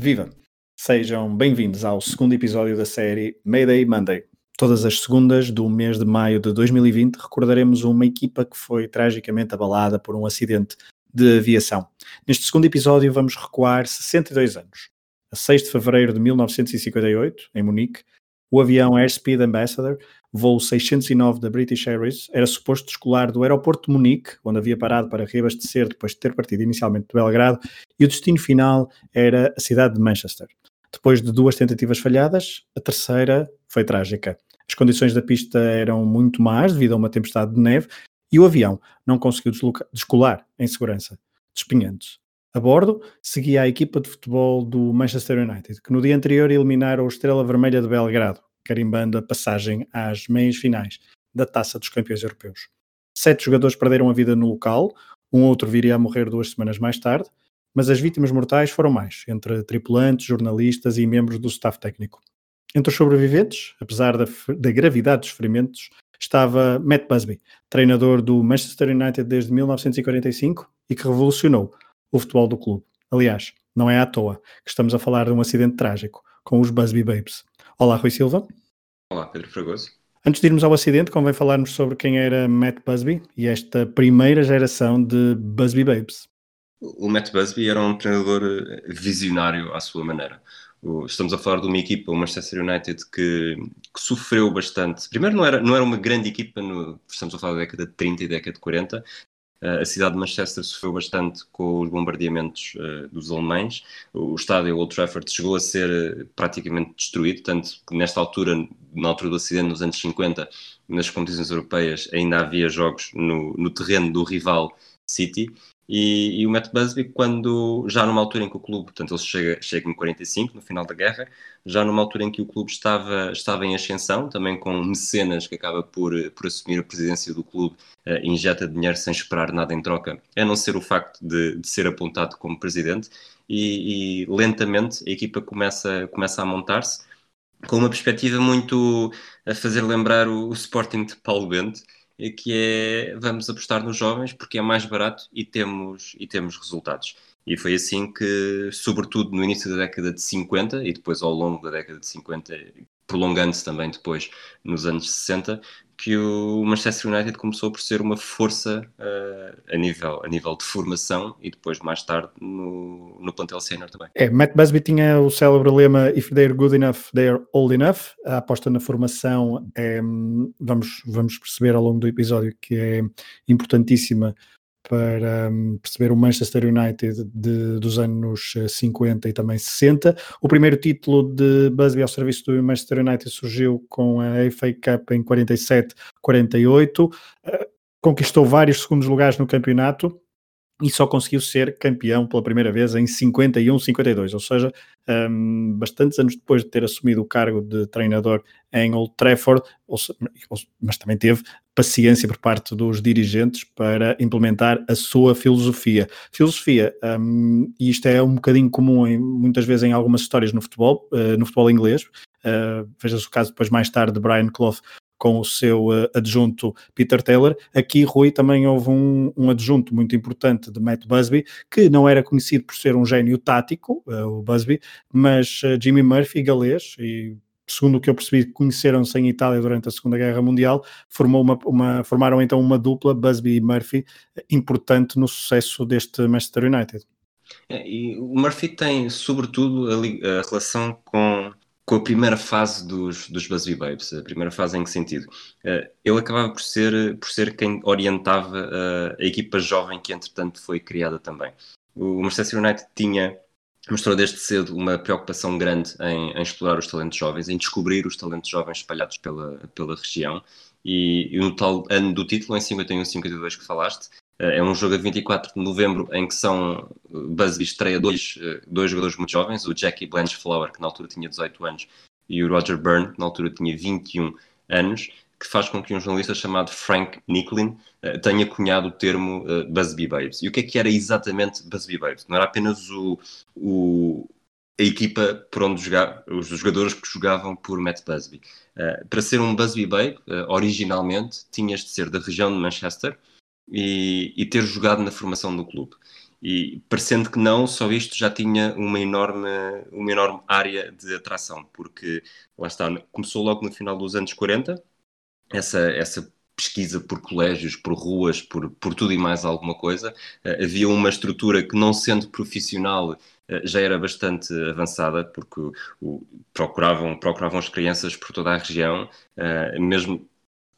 Viva! Sejam bem-vindos ao segundo episódio da série Mayday Monday. Todas as segundas do mês de maio de 2020 recordaremos uma equipa que foi tragicamente abalada por um acidente de aviação. Neste segundo episódio vamos recuar 62 anos. A 6 de fevereiro de 1958, em Munique, o avião Airspeed Ambassador, voo 609 da British Airways, era suposto descolar do aeroporto de Munique, onde havia parado para reabastecer depois de ter partido inicialmente de Belgrado, e o destino final era a cidade de Manchester. Depois de duas tentativas falhadas, a terceira foi trágica. As condições da pista eram muito más devido a uma tempestade de neve e o avião não conseguiu descolar em segurança, despinhando-se. A bordo seguia a equipa de futebol do Manchester United, que no dia anterior eliminara o Estrela Vermelha de Belgrado, carimbando a passagem às meias finais da Taça dos Campeões Europeus. Sete jogadores perderam a vida no local, um outro viria a morrer duas semanas mais tarde, mas as vítimas mortais foram mais, entre tripulantes, jornalistas e membros do staff técnico. Entre os sobreviventes, apesar da, da gravidade dos ferimentos, estava Matt Busby, treinador do Manchester United desde 1945 e que revolucionou o futebol do clube. Aliás, não é à toa que estamos a falar de um acidente trágico com os Busby Babes. Olá, Rui Silva. Olá, Pedro Fragoso. Antes de irmos ao acidente, convém falarmos sobre quem era Matt Busby e esta primeira geração de Busby Babes. O Matt Busby era um treinador eh, visionário à sua maneira. Estamos a falar de uma equipa, o Manchester United, que, que, sofreu bastante. Primeiro, não era, não era uma grande equipa, no, estamos a falar da década de 30 e década de 40, a cidade de Manchester sofreu bastante com os bombardeamentos uh, dos alemães. O estádio Old Trafford chegou a ser uh, praticamente destruído, tanto que nesta altura, na altura do acidente, nos anos 50, nas competições europeias, ainda havia jogos no, no terreno do rival City. E, e, o Matt Busby, quando já numa altura em que o clube, portanto, ele chega, chega em 45, no final da guerra, já numa altura em que o clube estava, estava em ascensão, também com mecenas que acaba por, por assumir a presidência do clube, uh, injeta dinheiro sem esperar nada em troca, a não ser o facto de, de ser apontado como presidente, e, e, lentamente a equipa começa, começa a montar-se com uma perspectiva muito a fazer lembrar o, o Sporting de Paulo Bento, que é vamos apostar nos jovens porque é mais barato e temos, e temos resultados. E foi assim que, sobretudo no início da década de 50 e depois ao longo da década de 50, prolongando-se também depois nos anos 60, que o Manchester United começou por ser uma força uh, a, nível, a nível de formação e depois mais tarde no, no plantel sénior também. É, Matt Busby tinha o célebre lema If they're good enough, they're old enough. A aposta na formação é, vamos, vamos perceber ao longo do episódio que é importantíssima para um, perceber o Manchester United de, dos anos 50 eh, e também 60. O primeiro título de Busby ao serviço do Manchester United surgiu com a FA Cup em 47-48. Uh, conquistou vários segundos lugares no campeonato e só conseguiu ser campeão pela primeira vez em 51-52, ou seja, um, bastantes anos depois de ter assumido o cargo de treinador em Old Trafford, mas também teve paciência por parte dos dirigentes para implementar a sua filosofia. Filosofia, um, e isto é um bocadinho comum em, muitas vezes em algumas histórias no futebol, uh, no futebol inglês, uh, veja-se o caso depois mais tarde de Brian Clough com o seu uh, adjunto Peter Taylor. Aqui, Rui, também houve um, um, adjunto muito importante de Matt Busby, que não era conhecido por ser um gênio tático, uh, o Busby, mas uh, Jimmy Murphy, galês, e segundo o que eu percebi, conheceram-se em Itália durante a Segunda Guerra Mundial, formou uma, uma, formaram então uma dupla, Busby e Murphy, importante no sucesso deste Manchester United. É, e o Murphy tem, sobretudo, a, a relação com com a primeira fase dos, dos Busby Babes. A primeira fase em que sentido? Uh, ele acabava por ser, por ser quem orientava uh, a equipa jovem que, entretanto, foi criada também. O Manchester United tinha, mostrou desde cedo uma preocupação grande em, em, explorar os talentos jovens, em descobrir os talentos jovens espalhados pela, pela região. E, e no tal ano do título, em 51-52 que falaste, é um jogo a 24 de novembro em que são Busby estreia dois, dois jogadores muito jovens, o Jackie Blanchflower, que na altura tinha 18 anos, e o Roger Byrne, que na altura tinha 21 anos, que faz com que um jornalista chamado Frank Nicklin tenha cunhado o termo Busby Babes. E o que é que era exatamente Busby Babes? Não era apenas o, o a equipa por onde jogar, os jogadores que jogavam por Matt Busby. Para ser um Busby Babe, originalmente, tinhas de ser da região de Manchester, e, e ter jogado na formação do clube. E parecendo que não, só isto já tinha uma enorme, uma enorme área de atração, porque lá está, começou logo no final dos anos 40, essa, essa pesquisa por colégios, por ruas, por, por tudo e mais alguma coisa. Uh, havia uma estrutura que, não sendo profissional, uh, já era bastante avançada, porque o, procuravam, procuravam as crianças por toda a região, uh, mesmo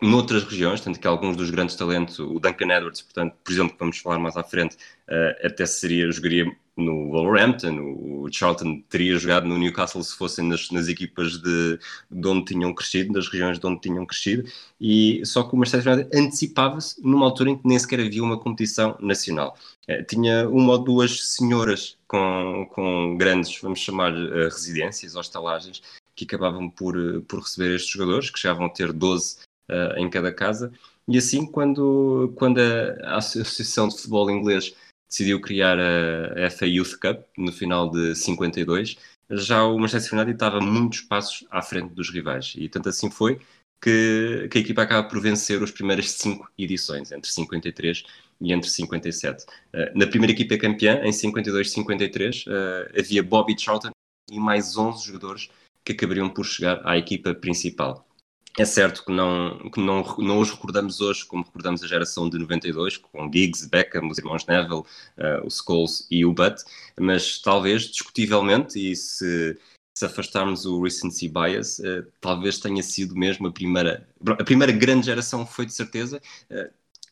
noutras regiões, tanto que alguns dos grandes talentos, o Duncan Edwards, portanto, por exemplo, que vamos falar mais à frente, uh, até seria, jogaria no Wolverhampton, o Charlton teria jogado no Newcastle se fossem nas, nas equipas de, de, onde tinham crescido, das regiões de onde tinham crescido, e só que o Manchester United antecipava-se numa altura em que nem sequer havia uma competição nacional. Uh, tinha uma ou duas senhoras com, com grandes, vamos chamar, uh, residências, hostelagens, que acabavam por, por receber estes jogadores, que chegavam a ter 12 uh, em cada casa. E assim, quando, quando a, Associação de Futebol Inglês decidiu criar a, FA Youth Cup no final de 52, já o Manchester United estava muitos passos à frente dos rivais. E tanto assim foi que, que a equipa acaba por vencer as primeiras cinco edições, entre 53 e entre 57. Uh, eh, na primeira equipa campeã, em 52-53, uh, havia Bobby Charlton e mais 11 jogadores que acabariam por chegar à equipa principal. É certo que, não, que não, não os recordamos hoje como recordamos a geração de 92, com Giggs, Beckham, os irmãos Neville, uh, o Scholes e o Butt, mas talvez, discutivelmente, e se, se afastarmos o recency bias, uh, talvez tenha sido mesmo a primeira, a primeira grande geração foi de certeza, uh,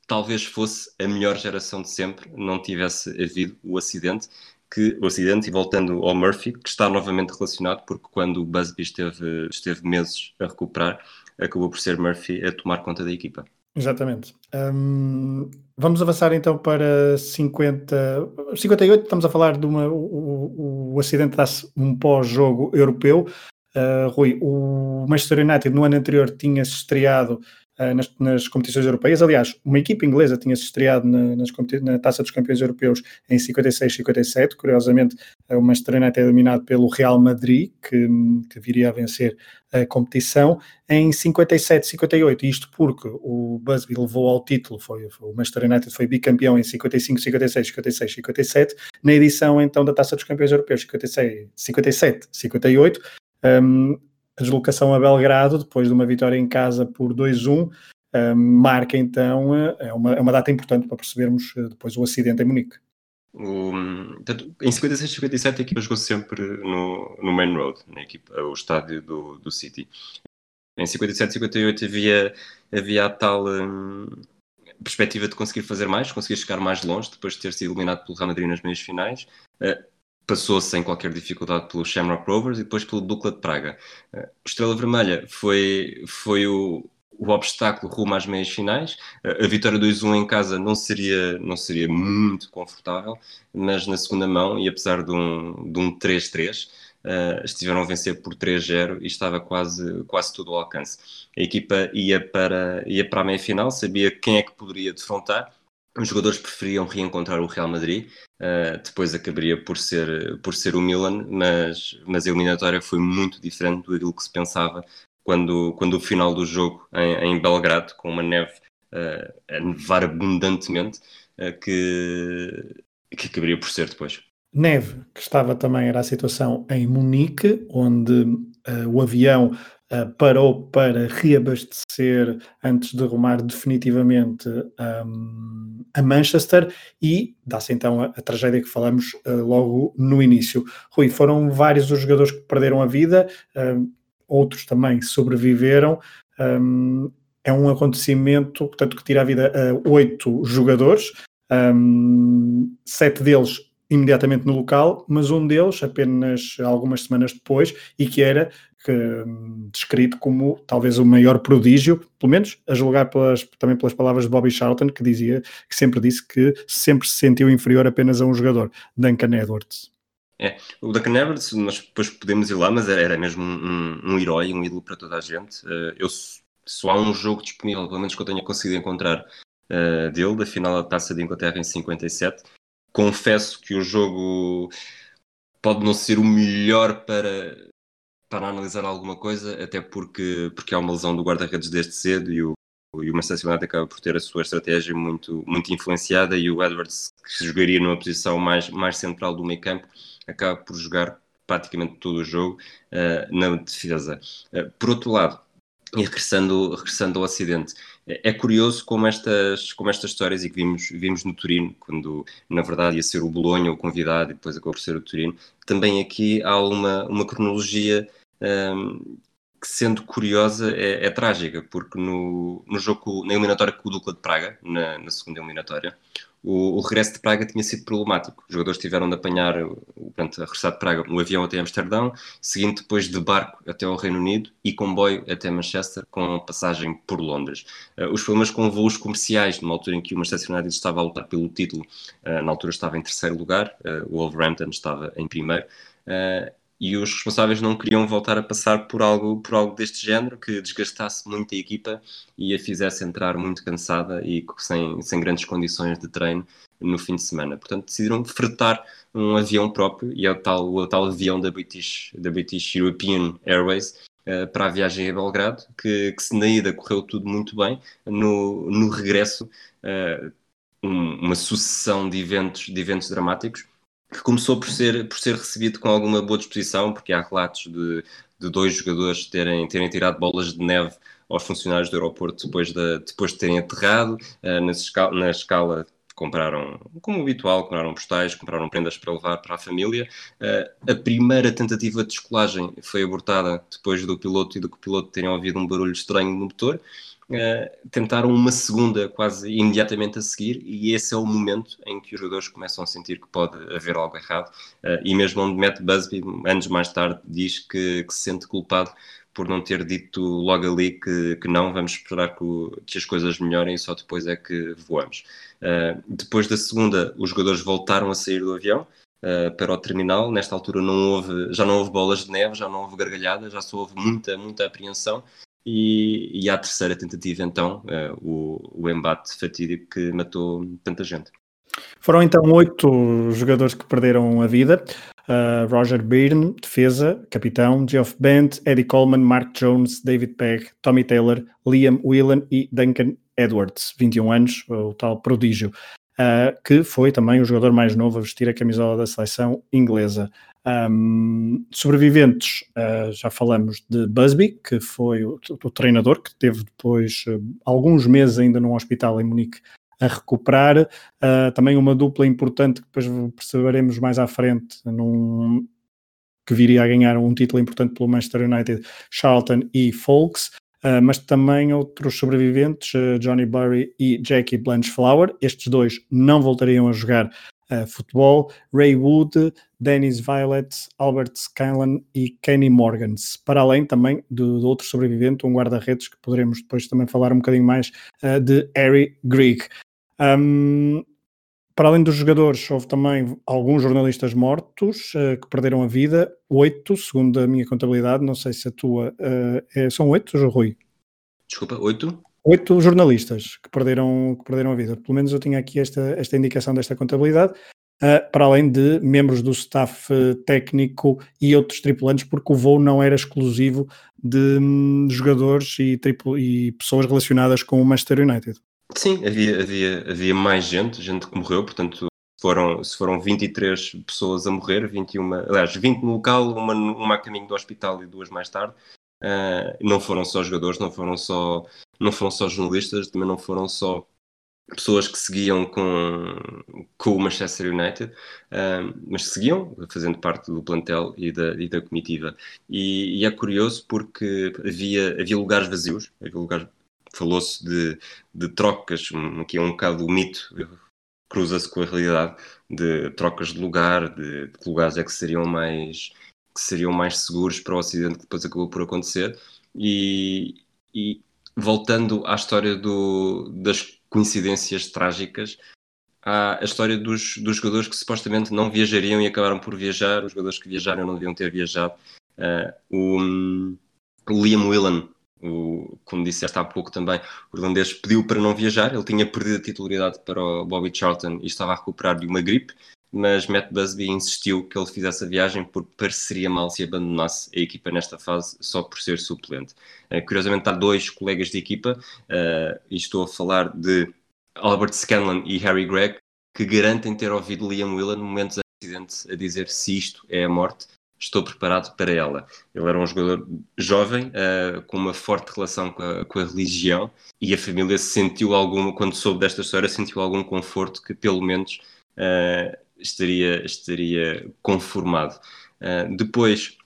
talvez fosse a melhor geração de sempre, não tivesse havido o acidente, que o acidente, e voltando ao Murphy, que está novamente relacionado, porque quando o Busby esteve, esteve meses a recuperar, acabou por ser Murphy a tomar conta da equipa. Exatamente. Um, vamos avançar então para 50, 58. Estamos a falar de uma. O, o acidente dá-se um pós-jogo europeu. Uh, Rui, o Manchester United no ano anterior tinha-se estreado uh, nas, nas, competições europeias. Aliás, uma equipa inglesa tinha-se estreado na, nas, na Taça dos Campeões Europeus em 56 57. Curiosamente, uh, o Manchester United é dominado pelo Real Madrid, que, que viria a vencer a competição em 57, 58, isto porque o Busby levou ao título, foi, foi, o Manchester United foi bicampeão em 55, 56, 56, 57, na edição então da Taça dos Campeões Europeus 56, 57, 58, um, a deslocação a Belgrado, depois de uma vitória em casa por 2-1, um, marca então, eh, é uma, é uma data importante para percebermos eh, depois o acidente em Munique. O, portanto, em 56 57 a equipa jogou sempre no, no Main Road, na equipa, o estádio do, do City. Em 57 58 havia, havia a tal hum, perspectiva de conseguir fazer mais, conseguir chegar mais longe, depois de ter sido eliminado pelo Real Madrid nas meias finais. Uh, passou sem qualquer dificuldade pelo Shamrock Rovers e depois pelo Dukla de Praga. Uh, Estrela Vermelha foi, foi o, o obstáculo rumo às meias finais. Uh, a vitória 2-1 em casa não seria, não seria muito confortável, mas na segunda mão, e apesar de um, de um 3-3, Uh, estiveram a vencer por 3-0 e estava quase, quase tudo ao alcance. A equipa ia para, ia para a meia final, sabia quem é que poderia defrontar os jogadores preferiam reencontrar o Real Madrid, uh, depois acabaria por ser, por ser o Milan, mas, mas a eliminatória foi muito diferente do que se pensava quando, quando o final do jogo em, em Belgrado, com uma neve uh, a nevar abundantemente, uh, que, que acabaria por ser depois. Neve, que estava também, era a situação em Munique, onde o avião uh, parou para reabastecer antes de rumar definitivamente um, a Manchester e dá-se então a, a, tragédia que falamos uh, logo no início. Rui, foram vários os jogadores que perderam a vida, uh, outros também sobreviveram. Um, é um acontecimento, portanto, que tira a vida a oito jogadores, sete deles imediatamente no local, mas um deles apenas algumas semanas depois, e que era que, hum, descrito como talvez o maior prodígio, pelo menos a julgar pelas, também pelas palavras de Bobby Charlton, que dizia que sempre disse que sempre se sentiu inferior apenas a um jogador, Duncan Edwards. É, o Duncan Edwards, nós depois podemos ir lá, mas era, mesmo um, um, herói, um ídolo para toda a gente. Uh, eu só há um jogo disponível, pelo menos que eu tenha conseguido encontrar uh, dele, da final da Taça de Inglaterra em 57. Confesso que o jogo pode não ser o melhor para para analisar alguma coisa, até porque, porque há uma lesão do guarda-redes desde cedo e o, e o Manchester United acaba por ter a sua estratégia muito, muito influenciada e o Edwards, que jogaria numa posição mais, mais central do meio campo, acaba por jogar praticamente todo o jogo uh, na defesa. Uh, por outro lado, e regressando, regressando ao acidente, é, é curioso como estas, como estas histórias, e que vimos, vimos no Turino, quando na verdade ia ser o Bolonha o convidado e depois acabou por ser o Turino, também aqui há uma, uma cronologia um, que, sendo curiosa, é, é, trágica, porque no, no jogo, na eliminatória com o Dukla de Praga, na, na segunda eliminatória, o, o, regresso de Praga tinha sido problemático. Os jogadores tiveram de apanhar, portanto, a regressar de Praga, um avião até Amsterdão, seguindo depois de barco até ao Reino Unido e comboio até Manchester, com passagem por Londres. Uh, os problemas com voos comerciais, numa altura em que o Manchester United estava a lutar pelo título, uh, na altura estava em terceiro lugar, uh, o Wolverhampton estava em primeiro, e os responsáveis não queriam voltar a passar por algo, por algo deste género que desgastasse muito a equipa e a fizesse entrar muito cansada e sem, sem grandes condições de treino no fim de semana. Portanto, decidiram fretar um avião próprio e é o tal, o tal avião da British, da British European Airways uh, para a viagem a Belgrado, que, que se na ida correu tudo muito bem, no, no regresso uh, um, uma sucessão de eventos, de eventos dramáticos que começou por ser, por ser recebido com alguma boa disposição, porque há relatos de, de dois jogadores terem, terem tirado bolas de neve aos funcionários do aeroporto depois de, depois de terem aterrado. Uh, na, escala, na escala compraram, como habitual, compraram postais, compraram prendas para levar para a família. Uh, a primeira tentativa de descolagem foi abortada depois do piloto e do piloto terem ouvido um barulho estranho no motor. Uh, tentaram uma segunda quase imediatamente a seguir, e esse é o momento em que os jogadores começam a sentir que pode haver algo errado. Uh, e mesmo onde Matt Busby, anos mais tarde, diz que, que, se sente culpado por não ter dito logo ali que, que não, vamos esperar que, o, que, as coisas melhorem e só depois é que voamos. Uh, depois da segunda, os jogadores voltaram a sair do avião. Uh, para o terminal. Nesta altura não houve, já não houve bolas de neve, já não houve gargalhadas, já só houve muita, muita apreensão e, e à terceira tentativa, então, uh, o, o embate fatídico que matou tanta gente. Foram então oito jogadores que perderam a vida. Uh, Roger Byrne, defesa, capitão, Geoff Bent, Eddie Coleman, Mark Jones, David Pegg, Tommy Taylor, Liam Whelan e Duncan Edwards, 21 anos, o tal prodígio, uh, que foi também o jogador mais novo a vestir a camisola da seleção inglesa. Um, sobreviventes, uh, já falamos de Busby, que foi o, o treinador, que teve depois uh, alguns meses ainda num hospital em Munique a recuperar. Uh, também uma dupla importante que depois perceberemos mais à frente, num, que viria a ganhar um título importante pelo Manchester United, Charlton e Folks. Uh, mas também outros sobreviventes, uh, Johnny Burry e Jackie Blanchflower. Estes dois não voltariam a jogar uh, futebol, Ray Wood, Dennis Violet, Albert Scanlon e Kenny Morgans, para além também do, outro sobrevivente, um guarda-redes que poderemos depois também falar um bocadinho mais uh, de Harry Grigg. Um, para além dos jogadores, houve também alguns jornalistas mortos uh, que perderam a vida, oito, segundo a minha contabilidade, não sei se a tua é, são oito, Rui? Desculpa, oito? Oito jornalistas que perderam, que perderam a vida. Pelo menos eu tinha aqui esta, esta indicação desta contabilidade, uh, para além de membros do staff uh, técnico e outros tripulantes, porque o voo não era exclusivo de um, jogadores e, e pessoas relacionadas com o Manchester United. Sim, havia, havia, havia mais gente, gente que morreu, portanto foram, se foram 23 pessoas a morrer, 21, aliás, 20 no local, uma, uma a caminho do hospital e duas mais tarde. Uh, não foram só jogadores, não foram só não foram só jornalistas, também não foram só pessoas que seguiam com, com o Manchester United, mas seguiam fazendo parte do plantel e da, e da comitiva. E, e, é curioso porque havia, havia lugares vazios, havia lugares, falou-se de, de trocas, um, aqui é um bocado o mito, cruza-se com a realidade, de trocas de lugar, de, de que lugares é que seriam mais que seriam mais seguros para o acidente que depois acabou por acontecer. E, e, voltando à história do, das coincidências trágicas, há a história dos, dos, jogadores que supostamente não viajariam e acabaram por viajar, os jogadores que viajaram não deviam ter viajado. Uh, o, o, Liam Whelan, o, como disseste há pouco também, o irlandês pediu para não viajar, ele tinha perdido a titularidade para o Bobby Charlton e estava a recuperar de uma gripe, mas Matt Busby insistiu que ele fizesse a viagem porque pareceria mal se abandonasse a equipa nesta fase só por ser suplente. Uh, curiosamente, há dois colegas de equipa, uh, e estou a falar de Albert Scanlon e Harry Gregg, que garantem ter ouvido Liam Whelan momentos antes a dizer se isto é a morte, estou preparado para ela. Ele era um jogador jovem, uh, com uma forte relação com a, com a, religião, e a família sentiu algum, quando soube desta história, sentiu algum conforto que pelo menos uh, estaria, estaria conformado. Uh, depois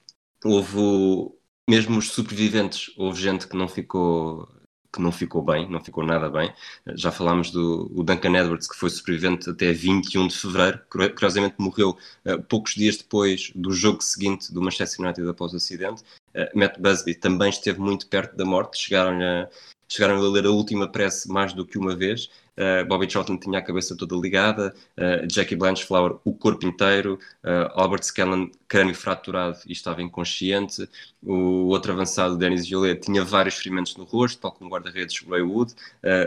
houve, mesmo os sobreviventes, houve gente que não ficou que não ficou bem, não ficou nada bem. Já falámos do Duncan Edwards, que foi sobrevivente até 21 de fevereiro, curiosamente morreu uh, poucos dias depois do jogo seguinte do Manchester United após o acidente. Uh, Matt Busby também esteve muito perto da morte, chegaram a, chegaram a ler a última prece mais do que uma vez Uh, Bobby Charlton tinha a cabeça toda ligada, uh, Jackie Blanchflower o corpo inteiro, uh, Albert Scanlon crânio fraturado e estava inconsciente, o outro avançado, Dennis Violet, tinha vários ferimentos no rosto, tal como guarda-redes Ray Wood,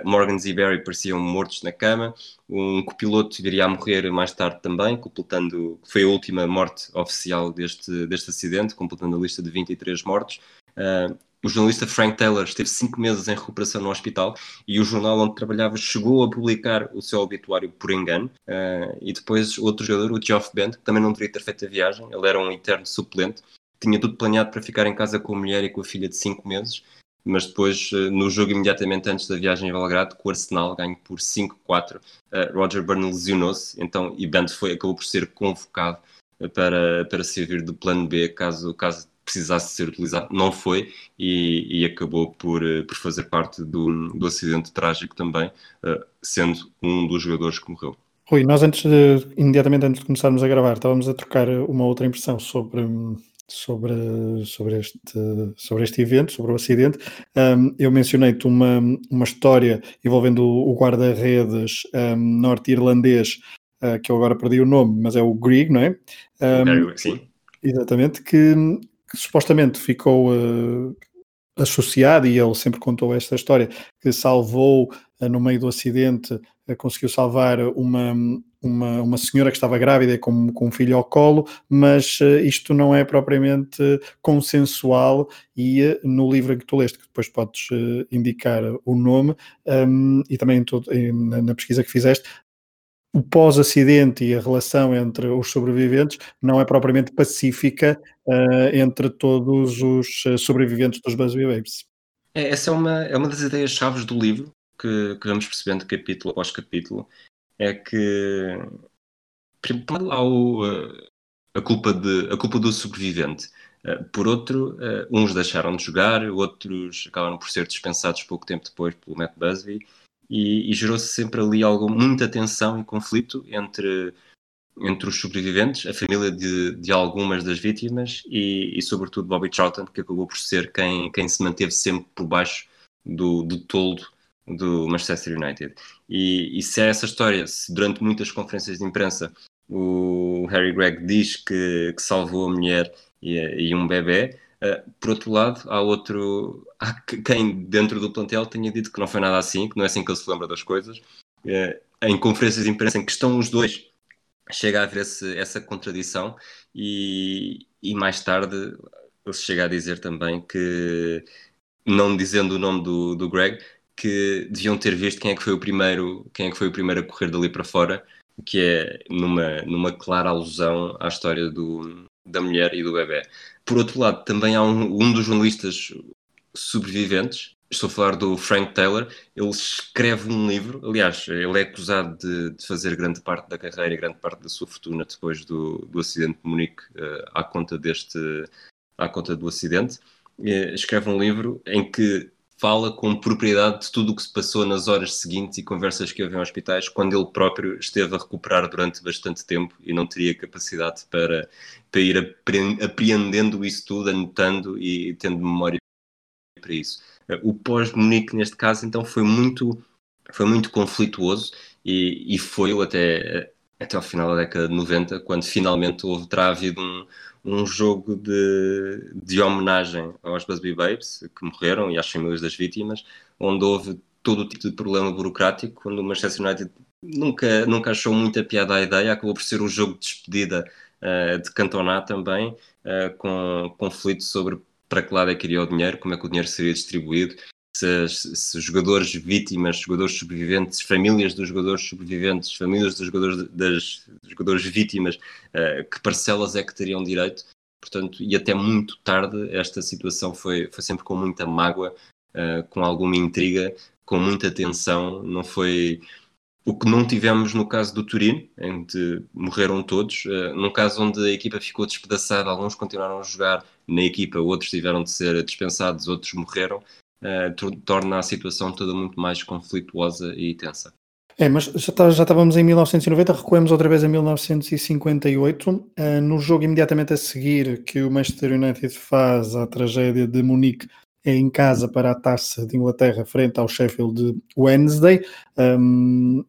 Morgan Barry pareciam mortos na cama, um copiloto viria a morrer mais tarde também, completando, foi a última morte oficial deste, deste acidente, completando a lista de 23 mortos. Uh, o jornalista Frank Taylor esteve cinco meses em recuperação no hospital e o jornal onde trabalhava chegou a publicar o seu obituário por engano. Uh, e depois outro jogador, o Geoff Bent, que também não deveria ter feito a viagem, ele era um eterno suplente, tinha tudo planeado para ficar em casa com a mulher e com a filha de cinco meses, mas depois, uh, no jogo imediatamente antes da viagem a Belgrado, com o Arsenal, ganho por 5-4, uh, Roger Burnell lesionou-se, então, e Bent foi, acabou por ser convocado para, para servir de plano B caso, caso precisasse ser utilizado, não foi e, e acabou por, eh, por fazer parte do, do acidente trágico também, uh, sendo um dos jogadores que morreu. Rui, nós antes de, imediatamente antes de começarmos a gravar, estávamos a trocar uma outra impressão sobre, sobre, sobre, este, sobre este evento, sobre o acidente. Um, eu mencionei-te uma, uma história envolvendo o, guarda-redes um, norte-irlandês, uh, que eu agora perdi o nome, mas é o Grieg, não é? Um, Sim. Exatamente, que que supostamente ficou uh, associado, e ele sempre contou esta história, que salvou uh, no meio do acidente, uh, conseguiu salvar uma, uma, uma senhora que estava grávida com, com um filho ao colo, mas isto não é propriamente consensual e no livro em que tu leste, que depois podes indicar o nome, um, e também todo, na, na pesquisa que fizeste, o pós-acidente e a relação entre os sobreviventes não é propriamente pacífica uh, entre todos os eh, sobreviventes dos Busby Babes. É, essa é uma, é uma das ideias-chave do livro que, que, vamos percebendo capítulo após capítulo. É que, primeiro, há o, eh, a, culpa de, a culpa do sobrevivente. Por outro, uns deixaram de jogar, outros acabaram por ser dispensados pouco tempo depois pelo Matt Busby e, e gerou-se sempre ali algo, muita tensão e conflito entre, entre os sobreviventes, a família de, de algumas das vítimas e, e, sobretudo, Bobby Charlton, que acabou por ser quem, quem se manteve sempre por baixo do, do toldo do Manchester United. E, e se é essa história, se durante muitas conferências de imprensa o Harry Gregg diz que, que salvou a mulher e, e um bebê, Uh, por outro lado, há outro. Há quem dentro do plantel tenha dito que não foi nada assim, que não é assim que ele se lembra das coisas. Uh, em conferências de imprensa em que estão os dois, chega a haver esse, essa contradição, e, e mais tarde ele chega a dizer também que, não dizendo o nome do, do Greg, que deviam ter visto quem é que foi o primeiro, quem é que foi o primeiro a correr dali para fora, que é numa, numa clara alusão à história do, da mulher e do bebê. Por outro lado, também há um, um dos jornalistas sobreviventes, estou a falar do Frank Taylor, ele escreve um livro, aliás, ele é acusado de, de, fazer grande parte da carreira e grande parte da sua fortuna depois do, do acidente de Munique uh, à conta deste à conta do acidente. Uh, escreve um livro em que fala com propriedade de tudo o que se passou nas horas seguintes e conversas que houve em hospitais, quando ele próprio esteve a recuperar durante bastante tempo e não teria capacidade para, para ir apreendendo isso tudo, anotando e tendo memória para isso. O pós-Munique, neste caso, então, foi muito, foi muito conflituoso e, e foi até, até ao final da década de 90, quando finalmente houve, terá havido um, um jogo de, de homenagem aos Busby Babes que morreram e às famílias das vítimas, onde houve todo o tipo de problema burocrático, quando o Manchester United nunca, nunca achou muita piada a ideia, acabou por ser um jogo de despedida uh, de Cantona também, uh, com conflito sobre para que lado é que iria o dinheiro, como é que o dinheiro seria distribuído, se, se jogadores vítimas, jogadores sobreviventes, famílias dos jogadores sobreviventes, famílias dos jogadores, das, dos jogadores vítimas, uh, que parcelas é que teriam direito. Portanto, e até muito tarde, esta situação foi, foi sempre com muita mágoa, uh, com alguma intriga, com muita tensão. Não foi o que não tivemos no caso do Turino, que morreram todos. Uh, num caso onde a equipa ficou despedaçada, alguns continuaram a jogar na equipa, outros tiveram de ser dispensados, outros morreram. Uh, torna a situação toda muito mais conflituosa e tensa. É, mas já, tá, já estávamos em 1990, recuemos outra vez a 1958. Uh, eh, no jogo imediatamente a seguir que o Manchester United faz a tragédia de Munique é em casa para a taça de Inglaterra frente ao Sheffield Wednesday. Um,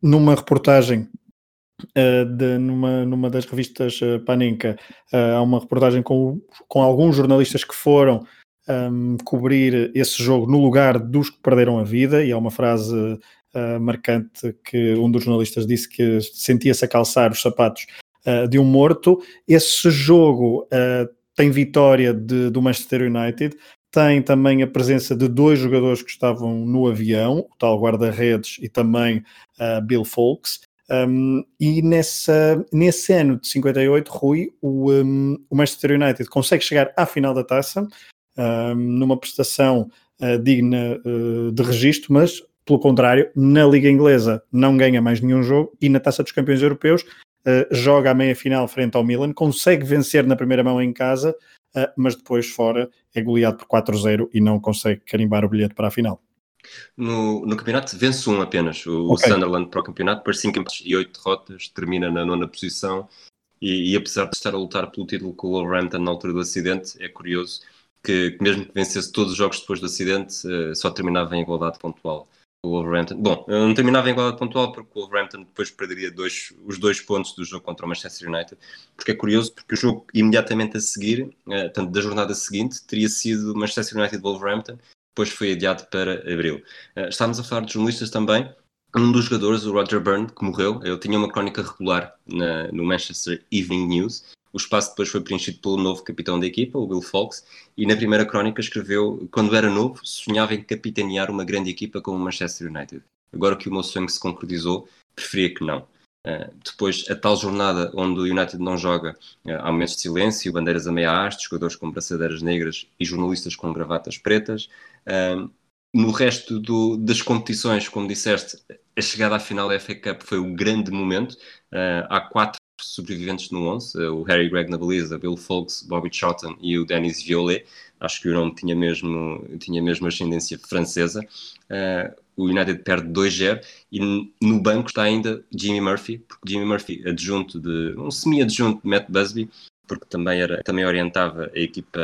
numa reportagem uh, de, numa, numa das revistas uh, Panenka, uh, há uma reportagem com, com alguns jornalistas que foram um, cobrir esse jogo no lugar dos que perderam a vida, e há uma frase uh, marcante que um dos jornalistas disse que sentia-se a calçar os sapatos uh, de um morto. Esse jogo uh, tem vitória de, do Manchester United, tem também a presença de dois jogadores que estavam no avião, o tal guarda-redes e também Bill Folks. Um, e nessa, nesse ano de 58, Rui, o, um, o Manchester United consegue chegar à final da taça, numa prestação uh, digna uh, de registro, mas pelo contrário, na Liga Inglesa não ganha mais nenhum jogo e na Taça dos Campeões Europeus uh, joga a meia-final frente ao Milan, consegue vencer na primeira mão em casa, mas depois fora é goleado por 4-0 e não consegue carimbar o bilhete para a final. No, no campeonato vence um apenas, o, okay. Sunderland para o campeonato, por 5 empates e 8 derrotas, termina na nona posição e, e, apesar de estar a lutar pelo título com o Wolverhampton na altura do acidente, é curioso que, que mesmo que vencesse todos os jogos depois do acidente, uh, só terminava em igualdade pontual o Wolverhampton. Bom, não terminava em igualdade pontual porque o Wolverhampton depois perderia dois, os dois pontos do jogo contra o Manchester United, porque é curioso porque o jogo imediatamente a seguir, eh, tanto da jornada seguinte, teria sido Manchester United-Wolverhampton, depois foi adiado para abril. Eh, estávamos a falar de jornalistas também, um dos jogadores, o Roger Byrne, que morreu, ele tinha uma crónica regular na, no Manchester Evening News o espaço depois foi preenchido pelo novo capitão da equipa, o Will Fox, e na primeira crónica escreveu: quando era novo, sonhava em capitanear uma grande equipa como o Manchester United. Agora que o meu sonho se concretizou, preferia que não. Uh, depois, a tal jornada onde o United não joga, uh, há momentos de silêncio, bandeiras a meia haste, jogadores com braçadeiras negras e jornalistas com gravatas pretas. Uh, no resto do, das competições, como disseste, a chegada à final da FA Cup foi o grande momento. há quatro sobreviventes no 11, o Harry Gregg na baliza, Bill Folks, Bobby Charlton e o Denis Violet, acho que o nome tinha mesmo, tinha mesmo ascendência francesa, uh, o United perde 2-0 e no banco está ainda Jimmy Murphy, porque Jimmy Murphy, adjunto de, um semi-adjunto de Matt Busby, porque também, era, também orientava a equipa,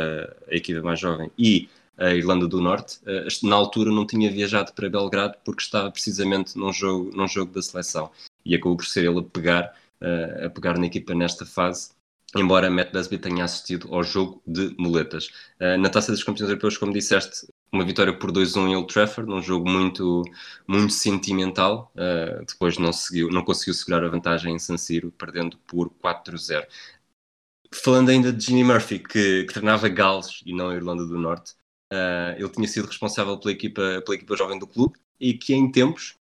a equipa mais jovem e a Irlanda do Norte, uh, na altura não tinha viajado para Belgrado porque estava precisamente num jogo, num jogo da seleção e acabou por ser ele a pegar uh, a pegar na equipa nesta fase, embora Matt Busby tenha assistido ao jogo de muletas. Uh, na Taça dos Campeões Europeus, como disseste, uma vitória por 2-1 em Old Trafford, num jogo muito, muito sentimental. Uh, depois não, seguiu, não conseguiu segurar a vantagem em San Siro, perdendo por 4-0. Falando ainda de Jimmy Murphy, que, que treinava Gales e não a Irlanda do Norte, uh, ele tinha sido responsável pela equipa, pela equipa jovem do clube e que em tempos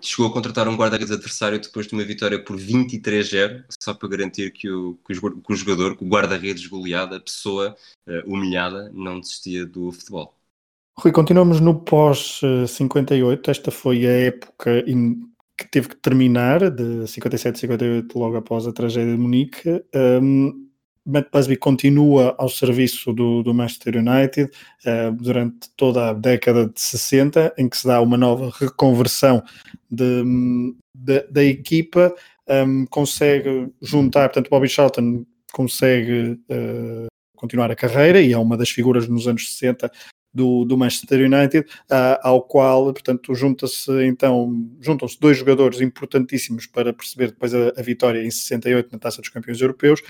chegou a contratar um guarda-redes adversário depois de uma vitória por 23-0, só para garantir que o, que o, jogador, que o guarda-redes goleado, a pessoa uh, humilhada, não desistia do futebol. Rui, continuamos no pós-58. Esta foi a época que teve que terminar, de 57-58, logo após a tragédia de Munique. Um, Matt Busby continua ao serviço do, do Manchester United uh, durante toda a década de 60, em que se dá uma nova reconversão de, de, da equipa, um, consegue juntar, portanto, Bobby Charlton consegue uh, continuar a carreira e é uma das figuras nos anos 60 do, do Manchester United, uh, ao qual, portanto, junta-se então, juntam-se dois jogadores importantíssimos para perceber depois a, a, vitória em 68 na Taça dos Campeões Europeus,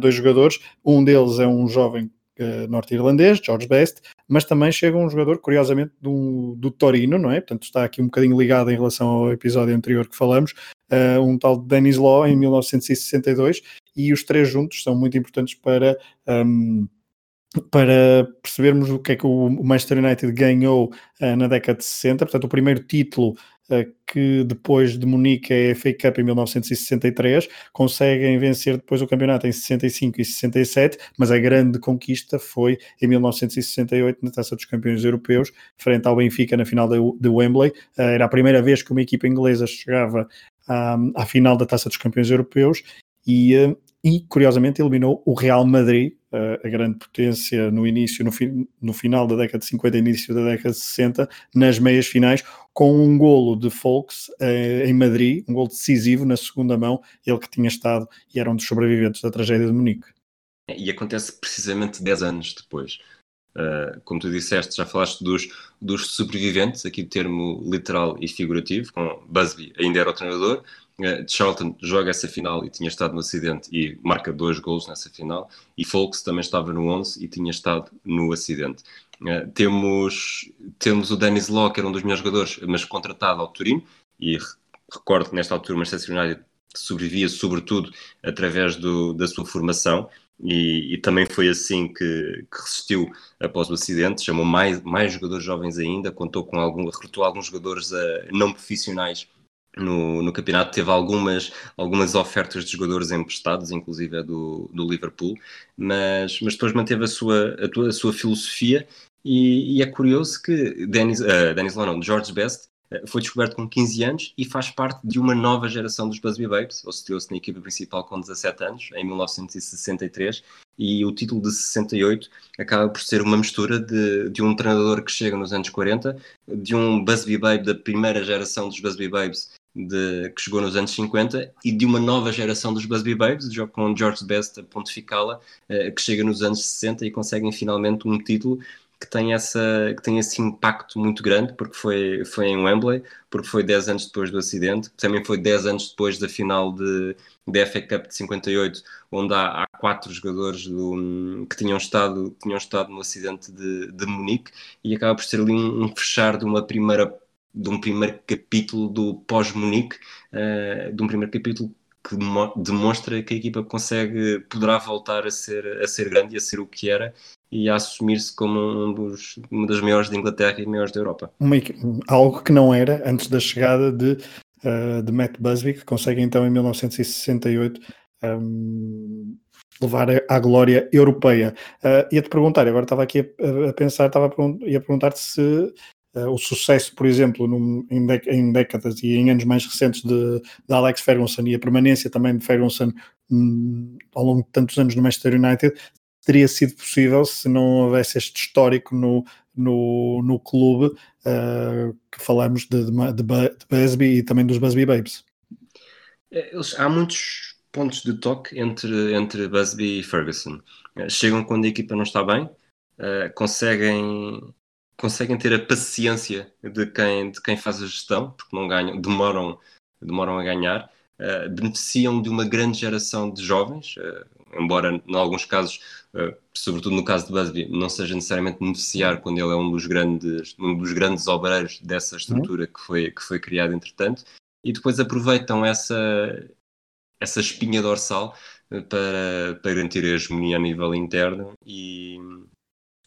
dois jogadores, um deles é um jovem uh, norte-irlandês, George Best, mas também chega um jogador, curiosamente, do, do Torino, não é? Portanto, está aqui um bocadinho ligado em relação ao episódio anterior que falamos, uh, um tal de Dennis Law em 1962, e os três juntos são muito importantes para. Um, para percebermos o que é que o Manchester United ganhou uh, na década de 60, portanto o primeiro título que depois de Munique é a FA Cup em 1963, conseguem vencer depois o campeonato em 65 e 67, mas a grande conquista foi em 1968 na Taça dos Campeões Europeus, frente ao Benfica na final de Wembley, uh, era a primeira vez que uma equipa inglesa chegava à, à final da Taça dos Campeões Europeus e, e curiosamente eliminou o Real Madrid a grande potência no início, no, fi, no final da década de 50 início da década de 60, nas meias finais, com um golo de Folks eh, em Madrid, um golo decisivo na segunda mão, ele que tinha estado e era um dos sobreviventes da tragédia de Munique. E acontece precisamente 10 anos depois. Uh, como tu disseste, já falaste dos, dos sobreviventes, aqui termo literal e figurativo, com Busby ainda era o treinador, uh, Charlton joga essa final e tinha estado no acidente e marca dois gols nessa final, e Folks também estava no 11 e tinha estado no acidente. Uh, temos, temos o Dennis Law, que era um dos melhores jogadores, mas contratado ao Turino, e recordo que nesta altura o Manchester United sobrevivia sobretudo através do, da sua formação, e, e, também foi assim que, que, resistiu após o acidente. Chamou mais, mais jogadores jovens ainda, contou com algum, recrutou alguns jogadores uh, não profissionais no, no, campeonato. Teve algumas, algumas ofertas de jogadores emprestados, inclusive do, do Liverpool, mas, mas depois manteve a sua, a, a sua filosofia. E, e, é curioso que Dennis, uh, Dennis não, George Best eh, foi descoberto com 15 anos e faz parte de uma nova geração dos Busby Babes. Ou estreou-se na equipa principal com 17 anos, em 1963, e o título de 68 acaba por ser uma mistura de, de um treinador que chega nos anos 40, de um Busby Babe da primeira geração dos Busby Babes de, que chegou nos anos 50 e de uma nova geração dos Busby Babes, com George Best a pontificá-la, eh, que chega nos anos 60 e conseguem finalmente um título que tem, essa, que tem esse impacto muito grande, porque foi, foi em Wembley, porque foi 10 anos depois do acidente, também foi 10 anos depois da final de, da FA Cup de 58, onde há, há quatro jogadores do, que tinham estado, tinham estado no acidente de, de Munique, e acaba por ser ali um, um fechar de uma primeira de um primeiro capítulo do pós-Munique, uh, de um primeiro capítulo que demonstra que a equipa consegue, poderá voltar a ser, a ser grande e a ser o que era e a assumir-se como um dos, uma das maiores de Inglaterra e maiores da Europa. Uma, algo que não era antes da chegada de, uh, de Matt Busby, que consegue então em 1968 um, levar à glória europeia. Uh, ia-te perguntar, agora estava aqui a, a pensar, estava a, ia perguntar-te se uh, o sucesso, por exemplo, num, em, em, décadas e em anos mais recentes de, de, Alex Ferguson e a permanência também de Ferguson um, ao longo de tantos anos no Manchester United, teria sido possível se não houvesse este histórico no, no, no clube uh, que falamos de, de, de, Busby e também dos Busby Babes. É, há muitos pontos de toque entre, entre Busby e Ferguson. Eh, chegam quando a equipa não está bem, conseguem, conseguem ter a paciência de quem, de quem faz a gestão, porque não ganham, demoram, demoram a ganhar. Uh, beneficiam de uma grande geração de jovens, uh, embora em alguns casos eh, sobretudo no caso de Busby, não seja necessariamente beneficiar quando ele é um dos grandes, um dos grandes obreiros dessa estrutura que foi, que foi criada entretanto, e depois aproveitam essa, essa espinha dorsal para, para garantir a hegemonia a nível interno e,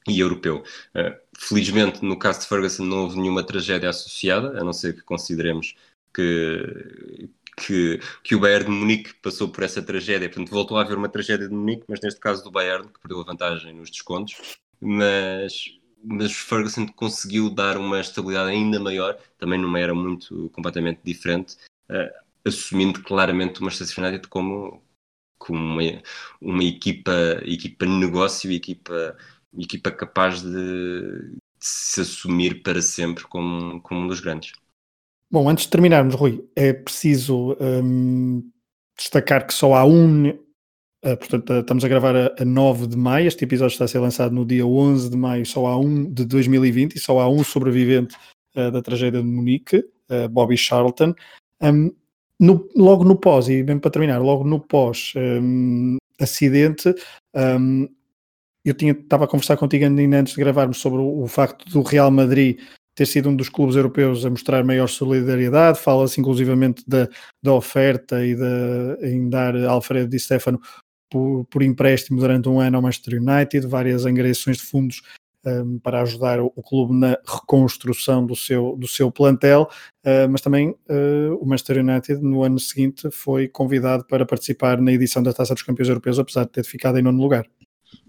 e europeu. Uh, felizmente, no caso de Ferguson, não houve nenhuma tragédia associada, a não ser que consideremos que, que, que o Bayern de Munique passou por essa tragédia, portanto voltou a haver uma tragédia de Munique, mas neste caso do Bayern, que perdeu a vantagem nos descontos, mas, mas Ferguson conseguiu dar uma estabilidade ainda maior, também numa era muito completamente diferente, uh, assumindo claramente o Manchester United como, como uma, uma equipa, equipa negócio, equipa, equipa capaz de, de se assumir para sempre como, como um dos grandes. Bom, antes de terminarmos, Rui, é preciso um, destacar que só há um. Uh, portanto, uh, estamos a gravar a, a 9 de maio. Este episódio está a ser lançado no dia 11 de maio. Só há um de 2020 e só há um sobrevivente uh, da tragédia de Munique, Bobby Charlton. Um, no, logo no pós, e mesmo para terminar, logo no pós-acidente, um, eu tinha, estava a conversar contigo ainda antes de gravarmos sobre o, o facto do Real Madrid ter sido um dos clubes europeus a mostrar maior solidariedade, fala-se inclusivamente da, da oferta e de, em dar Alfredo Di Stefano por, por, empréstimo durante um ano ao Manchester United, várias angariações de fundos um, para ajudar o, o, clube na reconstrução do seu, do seu plantel, uh, mas também uh, o Manchester United no ano seguinte foi convidado para participar na edição da Taça dos Campeões Europeus, apesar de ter ficado em nono lugar.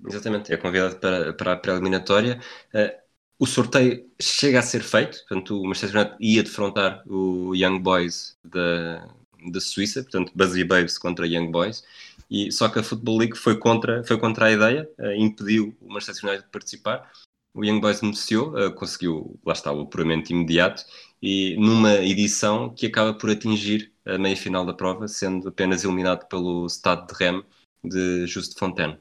Exatamente, é convidado para, para a pré-eliminatória. Uh, o sorteio chega a ser feito, portanto, o Manchester United ia defrontar o Young Boys da, da Suíça, portanto, Buzzy Babes contra Young Boys, e só que a Football League foi contra, foi contra a ideia, uh, impediu o Manchester United de participar. O Young Boys beneficiou, uh, conseguiu, lá está, o apuramento imediato, e numa edição que acaba por atingir a meia final da prova, sendo apenas eliminado pelo Stade de Rennes de Juste Fontaine.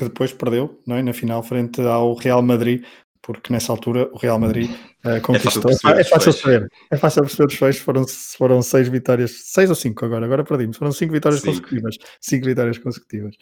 Que depois perdeu, não é? Na final, frente ao Real Madrid, porque nessa altura o Real Madrid uh, conquistou. É fácil, perceber, é fácil perceber os fechos. Foram, foram seis vitórias, seis ou cinco agora, agora perdimos. Foram cinco vitórias cinco. consecutivas. Cinco vitórias consecutivas.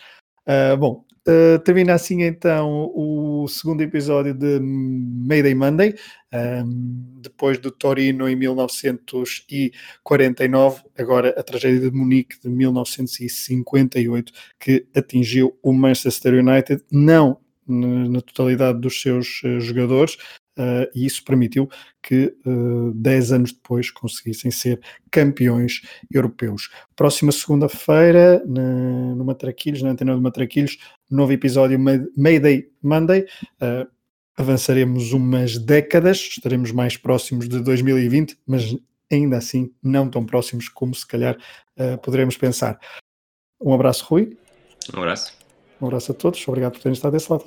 Uh, bom, uh, termina assim então o segundo episódio de Mayday Monday, um, depois do Torino em 1949, agora a tragédia de Munique de 1958, que atingiu o Manchester United, não na totalidade dos seus uh, jogadores, uh, e isso permitiu que uh, 10 anos depois conseguissem ser campeões europeus. Próxima segunda-feira, no Matraquilhos, na antena do Matraquilhos, novo episódio Mayday Monday. Uh, avançaremos umas décadas, estaremos mais próximos de 2020, mas ainda assim não tão próximos como se calhar uh, poderemos pensar. Um abraço, Rui. Um abraço. Um abraço a todos, obrigado por terem estado desse lado.